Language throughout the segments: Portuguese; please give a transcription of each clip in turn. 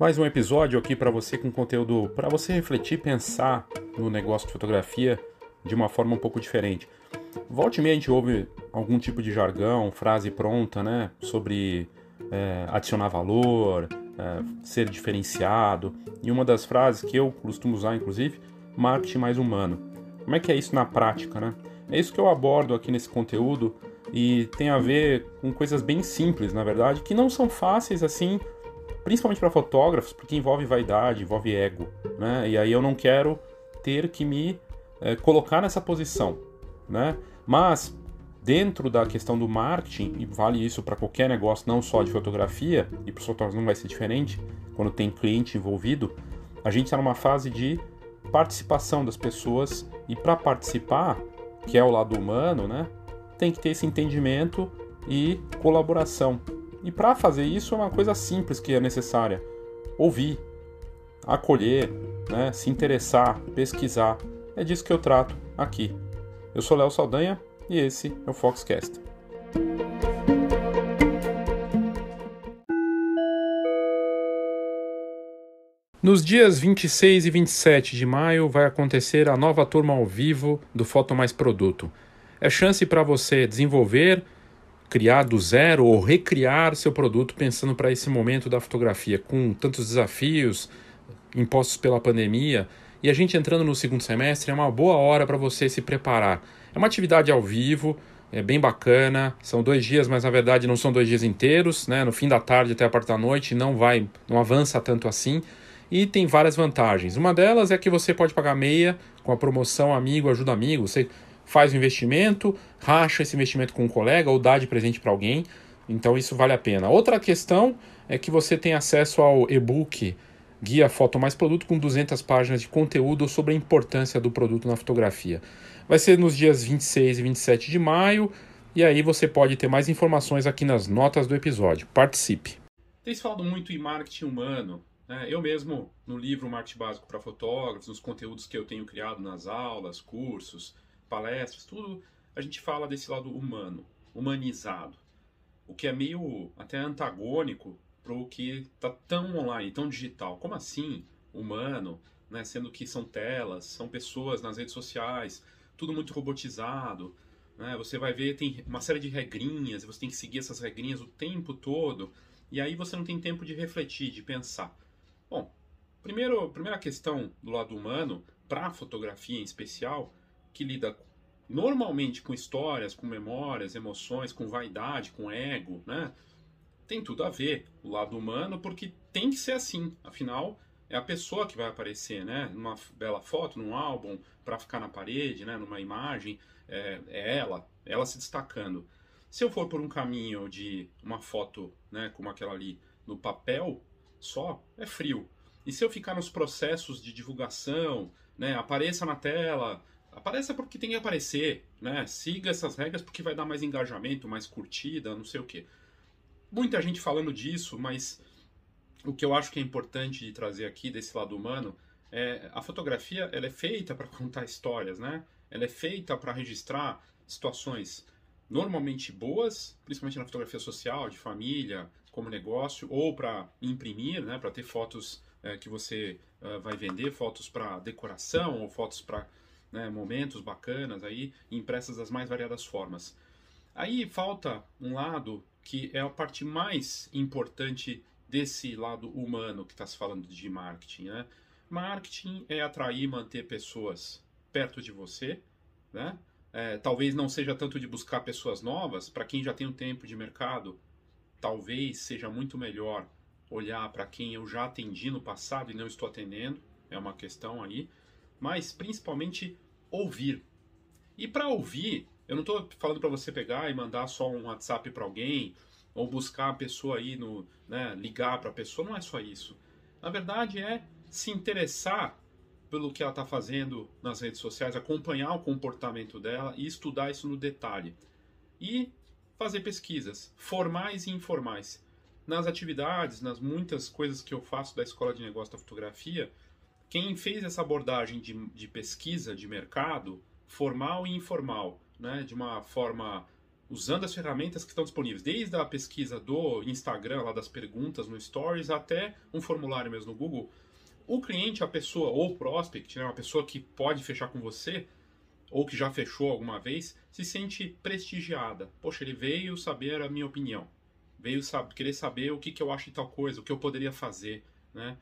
Mais um episódio aqui para você com conteúdo para você refletir, pensar no negócio de fotografia de uma forma um pouco diferente. Volte e a gente ouve algum tipo de jargão, frase pronta, né, sobre é, adicionar valor, é, ser diferenciado. E uma das frases que eu costumo usar, inclusive, marketing mais humano. Como é que é isso na prática, né? É isso que eu abordo aqui nesse conteúdo e tem a ver com coisas bem simples, na verdade, que não são fáceis assim principalmente para fotógrafos, porque envolve vaidade, envolve ego, né? E aí eu não quero ter que me é, colocar nessa posição, né? Mas dentro da questão do marketing, e vale isso para qualquer negócio, não só de fotografia, e para os fotógrafos não vai ser diferente, quando tem cliente envolvido, a gente está numa fase de participação das pessoas e para participar, que é o lado humano, né? Tem que ter esse entendimento e colaboração. E para fazer isso é uma coisa simples que é necessária: ouvir, acolher, né, se interessar, pesquisar. É disso que eu trato aqui. Eu sou Léo Saldanha e esse é o Foxcast. Nos dias 26 e 27 de maio vai acontecer a nova turma ao vivo do Foto Mais Produto. É chance para você desenvolver criar do zero ou recriar seu produto pensando para esse momento da fotografia, com tantos desafios impostos pela pandemia. E a gente entrando no segundo semestre é uma boa hora para você se preparar. É uma atividade ao vivo, é bem bacana. São dois dias, mas na verdade não são dois dias inteiros, né? No fim da tarde até a parte da noite não vai, não avança tanto assim. E tem várias vantagens. Uma delas é que você pode pagar meia com a promoção Amigo Ajuda Amigo. Você faz o investimento, racha esse investimento com um colega ou dá de presente para alguém. Então isso vale a pena. Outra questão é que você tem acesso ao e-book Guia Foto Mais Produto com 200 páginas de conteúdo sobre a importância do produto na fotografia. Vai ser nos dias 26 e 27 de maio e aí você pode ter mais informações aqui nas notas do episódio. Participe! Se falado muito em marketing humano. Né? Eu mesmo, no livro Marketing Básico para Fotógrafos, nos conteúdos que eu tenho criado nas aulas, cursos, palestras, tudo, a gente fala desse lado humano, humanizado. O que é meio até antagônico para o que está tão online, tão digital. Como assim humano, né? sendo que são telas, são pessoas nas redes sociais, tudo muito robotizado. Né? Você vai ver, tem uma série de regrinhas, você tem que seguir essas regrinhas o tempo todo, e aí você não tem tempo de refletir, de pensar. Bom, primeiro, primeira questão do lado humano, para a fotografia em especial, que lida normalmente com histórias, com memórias, emoções, com vaidade, com ego, né? Tem tudo a ver o lado humano, porque tem que ser assim. Afinal, é a pessoa que vai aparecer, né? Numa bela foto, num álbum, para ficar na parede, né? Numa imagem, é, é, ela, ela se destacando. Se eu for por um caminho de uma foto, né? Como aquela ali, no papel só, é frio. E se eu ficar nos processos de divulgação, né? Apareça na tela, Apareça porque tem que aparecer, né? Siga essas regras porque vai dar mais engajamento, mais curtida, não sei o que. Muita gente falando disso, mas o que eu acho que é importante de trazer aqui desse lado humano é a fotografia, ela é feita para contar histórias, né? Ela é feita para registrar situações normalmente boas, principalmente na fotografia social, de família, como negócio, ou para imprimir, né? Para ter fotos é, que você é, vai vender, fotos para decoração ou fotos para né, momentos bacanas aí, impressas das mais variadas formas. Aí falta um lado que é a parte mais importante desse lado humano que está se falando de marketing. Né? Marketing é atrair e manter pessoas perto de você, né? É, talvez não seja tanto de buscar pessoas novas, para quem já tem um tempo de mercado, talvez seja muito melhor olhar para quem eu já atendi no passado e não estou atendendo, é uma questão aí mas principalmente ouvir. E para ouvir, eu não estou falando para você pegar e mandar só um WhatsApp para alguém ou buscar a pessoa aí no, né, ligar para a pessoa, não é só isso. Na verdade é se interessar pelo que ela está fazendo nas redes sociais, acompanhar o comportamento dela e estudar isso no detalhe. E fazer pesquisas, formais e informais. Nas atividades, nas muitas coisas que eu faço da Escola de Negócio da Fotografia, quem fez essa abordagem de, de pesquisa de mercado, formal e informal, né, de uma forma usando as ferramentas que estão disponíveis, desde a pesquisa do Instagram, lá das perguntas no Stories, até um formulário mesmo no Google, o cliente, a pessoa, ou o prospect, né, uma pessoa que pode fechar com você, ou que já fechou alguma vez, se sente prestigiada. Poxa, ele veio saber a minha opinião, veio saber, querer saber o que, que eu acho de tal coisa, o que eu poderia fazer. Né?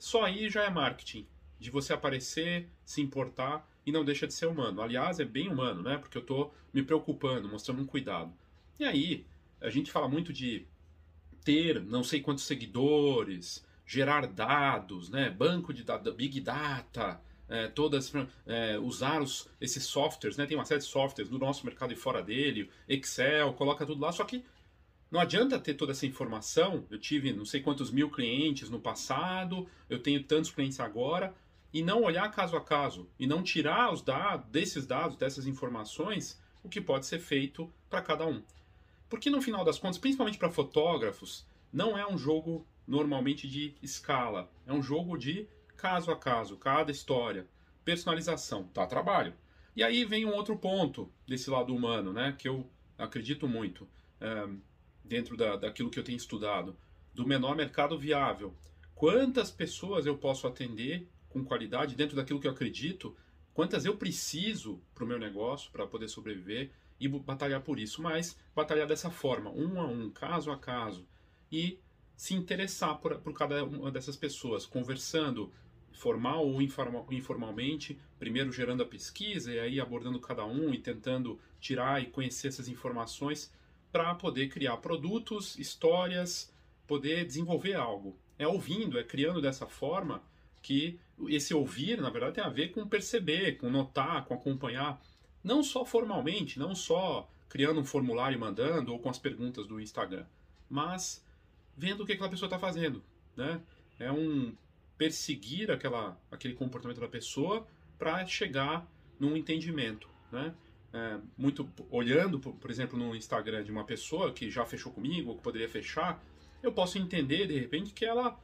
Só aí já é marketing, de você aparecer, se importar e não deixa de ser humano. Aliás, é bem humano, né? Porque eu estou me preocupando, mostrando um cuidado. E aí, a gente fala muito de ter não sei quantos seguidores, gerar dados, né? Banco de dados, Big Data, é, todas é, usar os, esses softwares, né? Tem uma série de softwares do nosso mercado e fora dele, Excel, coloca tudo lá, só que não adianta ter toda essa informação. Eu tive não sei quantos mil clientes no passado, eu tenho tantos clientes agora, e não olhar caso a caso, e não tirar os dados, desses dados, dessas informações, o que pode ser feito para cada um. Porque no final das contas, principalmente para fotógrafos, não é um jogo normalmente de escala, é um jogo de caso a caso, cada história, personalização, tá trabalho. E aí vem um outro ponto desse lado humano, né, que eu acredito muito, dentro da, daquilo que eu tenho estudado, do menor mercado viável. Quantas pessoas eu posso atender com qualidade dentro daquilo que eu acredito, quantas eu preciso para o meu negócio, para poder sobreviver e batalhar por isso, mas batalhar dessa forma, um a um, caso a caso, e se interessar por, por cada uma dessas pessoas, conversando, formal ou informal, informalmente, primeiro gerando a pesquisa e aí abordando cada um e tentando tirar e conhecer essas informações para poder criar produtos, histórias, poder desenvolver algo. É ouvindo, é criando dessa forma que esse ouvir, na verdade, tem a ver com perceber, com notar, com acompanhar, não só formalmente, não só criando um formulário e mandando ou com as perguntas do Instagram, mas vendo o que aquela pessoa está fazendo, né? É um perseguir aquela, aquele comportamento da pessoa para chegar num entendimento, né? É, muito olhando, por, por, exemplo, no Instagram de uma pessoa que já fechou comigo ou que poderia fechar, eu posso entender de repente que ela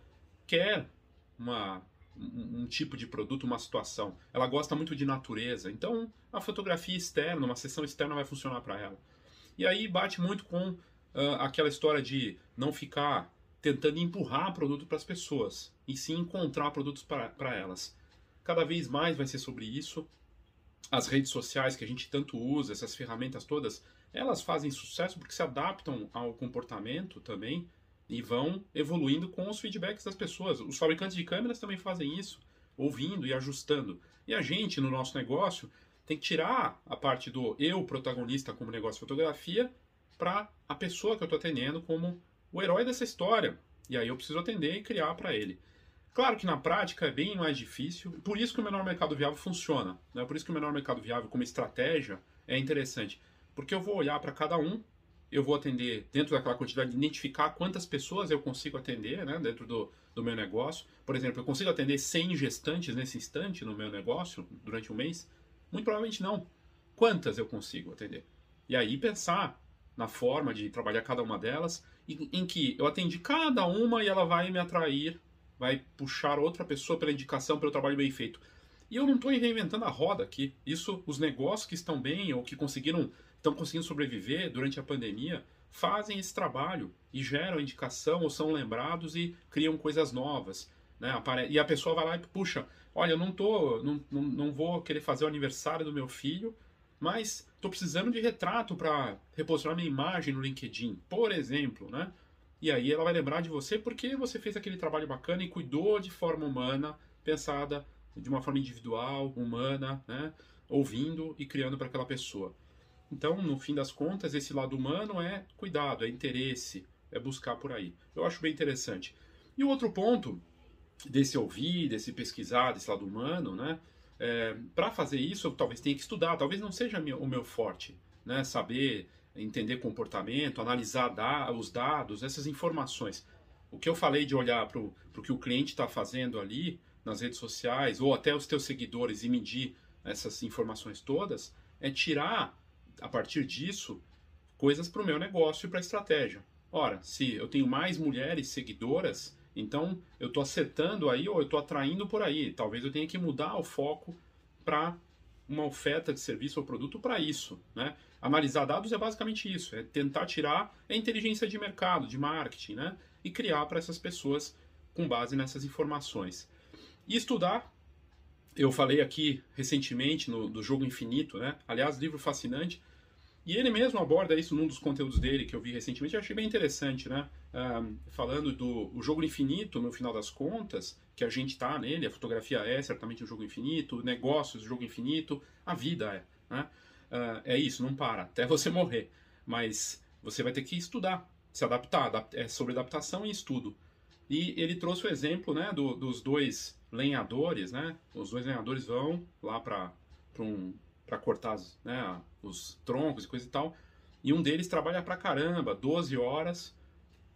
quer uma um, um tipo de produto, uma situação. Ela gosta muito de natureza, então a fotografia externa, uma sessão externa vai funcionar para ela. E aí bate muito com uh, aquela história de não ficar tentando empurrar produto para as pessoas, e sim encontrar produtos para elas. Cada vez mais vai ser sobre isso. As redes sociais que a gente tanto usa, essas ferramentas todas, elas fazem sucesso porque se adaptam ao comportamento também e vão evoluindo com os feedbacks das pessoas. Os fabricantes de câmeras também fazem isso, ouvindo e ajustando. E a gente, no nosso negócio, tem que tirar a parte do eu, protagonista, como negócio de fotografia, para a pessoa que eu estou atendendo como o herói dessa história. E aí eu preciso atender e criar para ele. Claro que na prática é bem mais difícil, por isso que o menor mercado viável funciona. Né? Por isso que o menor mercado viável, como estratégia, é interessante. Porque eu vou olhar para cada um eu vou atender dentro daquela quantidade, identificar quantas pessoas eu consigo atender né, dentro do, do meu negócio. Por exemplo, eu consigo atender 100 gestantes nesse instante no meu negócio durante um mês? Muito provavelmente não. Quantas eu consigo atender? E aí pensar na forma de trabalhar cada uma delas, em, em que eu atendi cada uma e ela vai me atrair, vai puxar outra pessoa pela indicação, pelo trabalho bem feito. E eu não estou reinventando a roda aqui. Isso, os negócios que estão bem ou que conseguiram estão conseguindo sobreviver durante a pandemia fazem esse trabalho e geram indicação ou são lembrados e criam coisas novas. Né? E a pessoa vai lá e puxa, olha, eu não tô, não, não, não vou querer fazer o aniversário do meu filho, mas estou precisando de retrato para reposicionar minha imagem no LinkedIn, por exemplo, né? E aí ela vai lembrar de você porque você fez aquele trabalho bacana e cuidou de forma humana, pensada de uma forma individual, humana, né? Ouvindo e criando para aquela pessoa. Então, no fim das contas, esse lado humano é cuidado, é interesse, é buscar por aí. Eu acho bem interessante. E o outro ponto desse ouvir, desse pesquisar, desse lado humano, né? É, para fazer isso, eu talvez tenha que estudar, talvez não seja o meu forte, né? Saber entender comportamento, analisar da, os dados, essas informações. O que eu falei de olhar para o que o cliente está fazendo ali nas redes sociais, ou até os teus seguidores e medir essas informações todas, é tirar a partir disso, coisas para o meu negócio e para a estratégia. Ora, se eu tenho mais mulheres seguidoras, então eu estou acertando aí ou eu estou atraindo por aí. Talvez eu tenha que mudar o foco para uma oferta de serviço ou produto para isso, né? Analisar dados é basicamente isso, é tentar tirar a inteligência de mercado, de marketing, né? E criar para essas pessoas com base nessas informações. E estudar, eu falei aqui recentemente no, do Jogo Infinito, né? Aliás, livro fascinante. E ele mesmo aborda isso num dos conteúdos dele que eu vi recentemente, eu achei bem interessante, né? Um, falando do o jogo infinito, no final das contas, que a gente está nele, a fotografia é certamente um jogo infinito, negócios, jogo infinito, a vida é, né? Uh, é isso, não para, até você morrer. Mas você vai ter que estudar, se adaptar, é sobre adaptação e estudo. E ele trouxe o exemplo né, do, dos dois lenhadores, né? Os dois lenhadores vão lá para um, cortar né, os troncos e coisa e tal. E um deles trabalha pra caramba, 12 horas,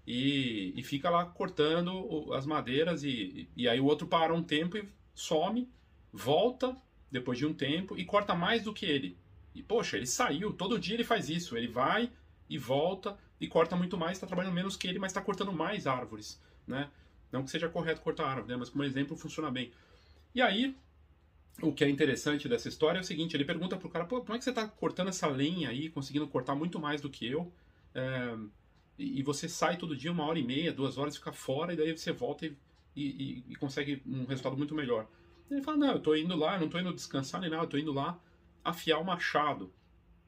e, e fica lá cortando as madeiras. E, e aí o outro para um tempo e some, volta depois de um tempo e corta mais do que ele. E poxa, ele saiu, todo dia ele faz isso. Ele vai e volta e corta muito mais, está trabalhando menos que ele, mas está cortando mais árvores né? Não que seja correto cortar árvore, né? mas como exemplo funciona bem. E aí, o que é interessante dessa história é o seguinte, ele pergunta pro cara, pô, como é que você está cortando essa lenha aí, conseguindo cortar muito mais do que eu, é, e você sai todo dia uma hora e meia, duas horas, fica fora, e daí você volta e, e, e consegue um resultado muito melhor. Ele fala, não, eu estou indo lá, eu não estou indo descansar nem nada, eu estou indo lá afiar o machado.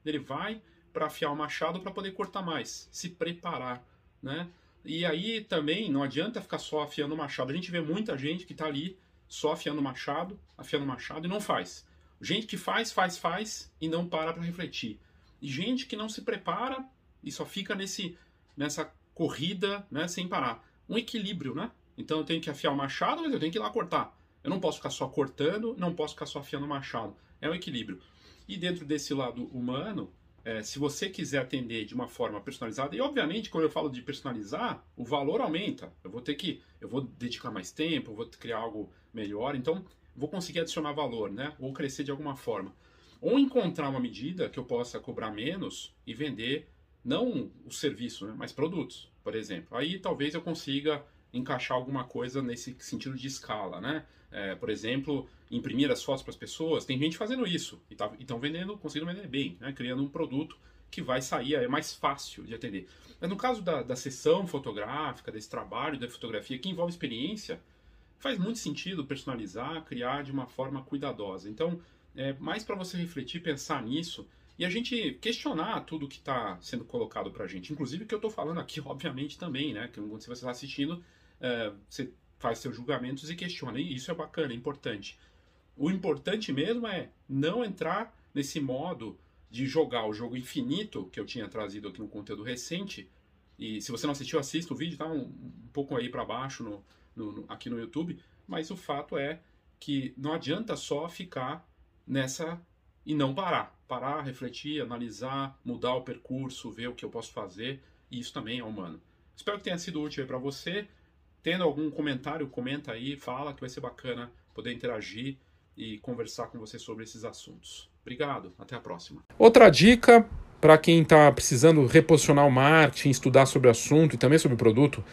Ele vai para afiar o machado para poder cortar mais, se preparar, né? E aí também não adianta ficar só afiando o machado. A gente vê muita gente que está ali só afiando o machado, afiando o machado e não faz. Gente que faz, faz, faz e não para para refletir. E gente que não se prepara e só fica nesse, nessa corrida né, sem parar. Um equilíbrio, né? Então eu tenho que afiar o machado, mas eu tenho que ir lá cortar. Eu não posso ficar só cortando, não posso ficar só afiando o machado. É um equilíbrio. E dentro desse lado humano, é, se você quiser atender de uma forma personalizada, e obviamente quando eu falo de personalizar, o valor aumenta. Eu vou ter que, eu vou dedicar mais tempo, eu vou criar algo melhor, então vou conseguir adicionar valor, né? Ou crescer de alguma forma. Ou encontrar uma medida que eu possa cobrar menos e vender não o serviço, né, mas produtos, por exemplo. Aí talvez eu consiga encaixar alguma coisa nesse sentido de escala, né? É, por exemplo, imprimir as fotos para as pessoas. Tem gente fazendo isso e tá, estão vendendo, conseguindo vender bem, né? criando um produto que vai sair, é mais fácil de atender. Mas no caso da, da sessão fotográfica, desse trabalho da fotografia que envolve experiência, faz muito sentido personalizar, criar de uma forma cuidadosa. Então, é mais para você refletir, pensar nisso e a gente questionar tudo que está sendo colocado para a gente. Inclusive o que eu estou falando aqui, obviamente, também, né? Que se você está assistindo, é, você faz seus julgamentos e questiona. E isso é bacana, é importante. O importante mesmo é não entrar nesse modo de jogar o jogo infinito que eu tinha trazido aqui no conteúdo recente. E se você não assistiu, assista o vídeo, tá um, um pouco aí para baixo no, no, no, aqui no YouTube. Mas o fato é que não adianta só ficar nessa e não parar. Parar, refletir, analisar, mudar o percurso, ver o que eu posso fazer. E isso também é humano. Espero que tenha sido útil para você. Tendo algum comentário, comenta aí, fala que vai ser bacana poder interagir e conversar com você sobre esses assuntos. Obrigado, até a próxima. Outra dica para quem está precisando reposicionar o marketing, estudar sobre o assunto e também sobre o produto,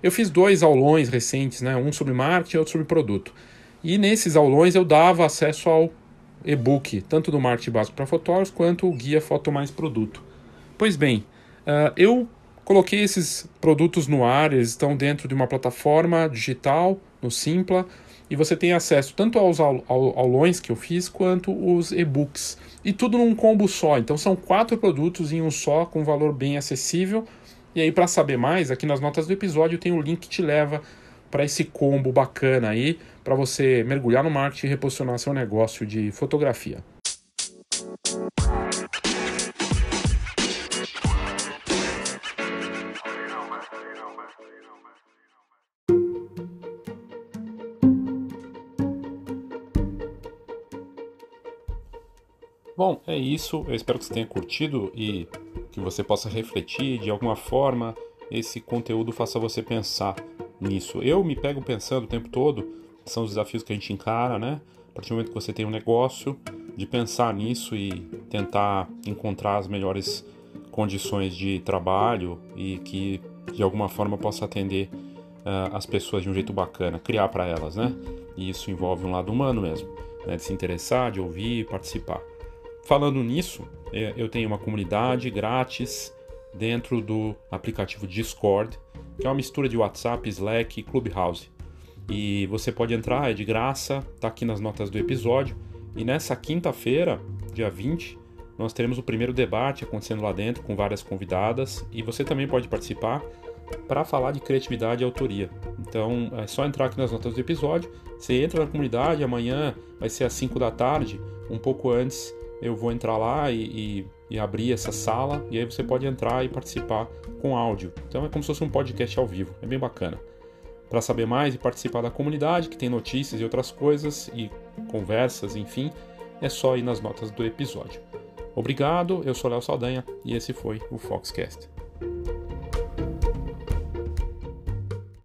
eu fiz dois aulões recentes, né? um sobre marketing e outro sobre produto. E nesses aulões eu dava acesso ao e-book, tanto do marketing básico para fotógrafos quanto o guia Foto Mais Produto. Pois bem, uh, eu Coloquei esses produtos no ar, eles estão dentro de uma plataforma digital, no Simpla, e você tem acesso tanto aos aulões que eu fiz quanto os e-books. E tudo num combo só. Então são quatro produtos em um só, com valor bem acessível. E aí, para saber mais, aqui nas notas do episódio tem um link que te leva para esse combo bacana aí, para você mergulhar no marketing e reposicionar seu negócio de fotografia. Bom, é isso. Eu espero que você tenha curtido e que você possa refletir de alguma forma. Esse conteúdo faça você pensar nisso. Eu me pego pensando o tempo todo, são os desafios que a gente encara, né? A partir do momento que você tem um negócio, de pensar nisso e tentar encontrar as melhores condições de trabalho e que de alguma forma possa atender uh, as pessoas de um jeito bacana, criar para elas, né? E isso envolve um lado humano mesmo. né, de se interessar, de ouvir, participar. Falando nisso, é, eu tenho uma comunidade grátis dentro do aplicativo Discord, que é uma mistura de WhatsApp, Slack e Clubhouse. E você pode entrar, é de graça, tá aqui nas notas do episódio. E nessa quinta-feira, dia 20, nós teremos o primeiro debate acontecendo lá dentro com várias convidadas e você também pode participar para falar de criatividade e autoria. Então é só entrar aqui nas notas do episódio. Você entra na comunidade, amanhã vai ser às 5 da tarde, um pouco antes eu vou entrar lá e, e, e, abrir essa sala e aí você pode entrar e participar com áudio. Então é como se fosse um podcast ao vivo, é bem bacana. Para saber mais e participar da comunidade, que tem notícias e outras coisas e conversas, enfim, é só ir nas notas do episódio. Obrigado, eu sou Léo Saldanha e esse foi o Foxcast.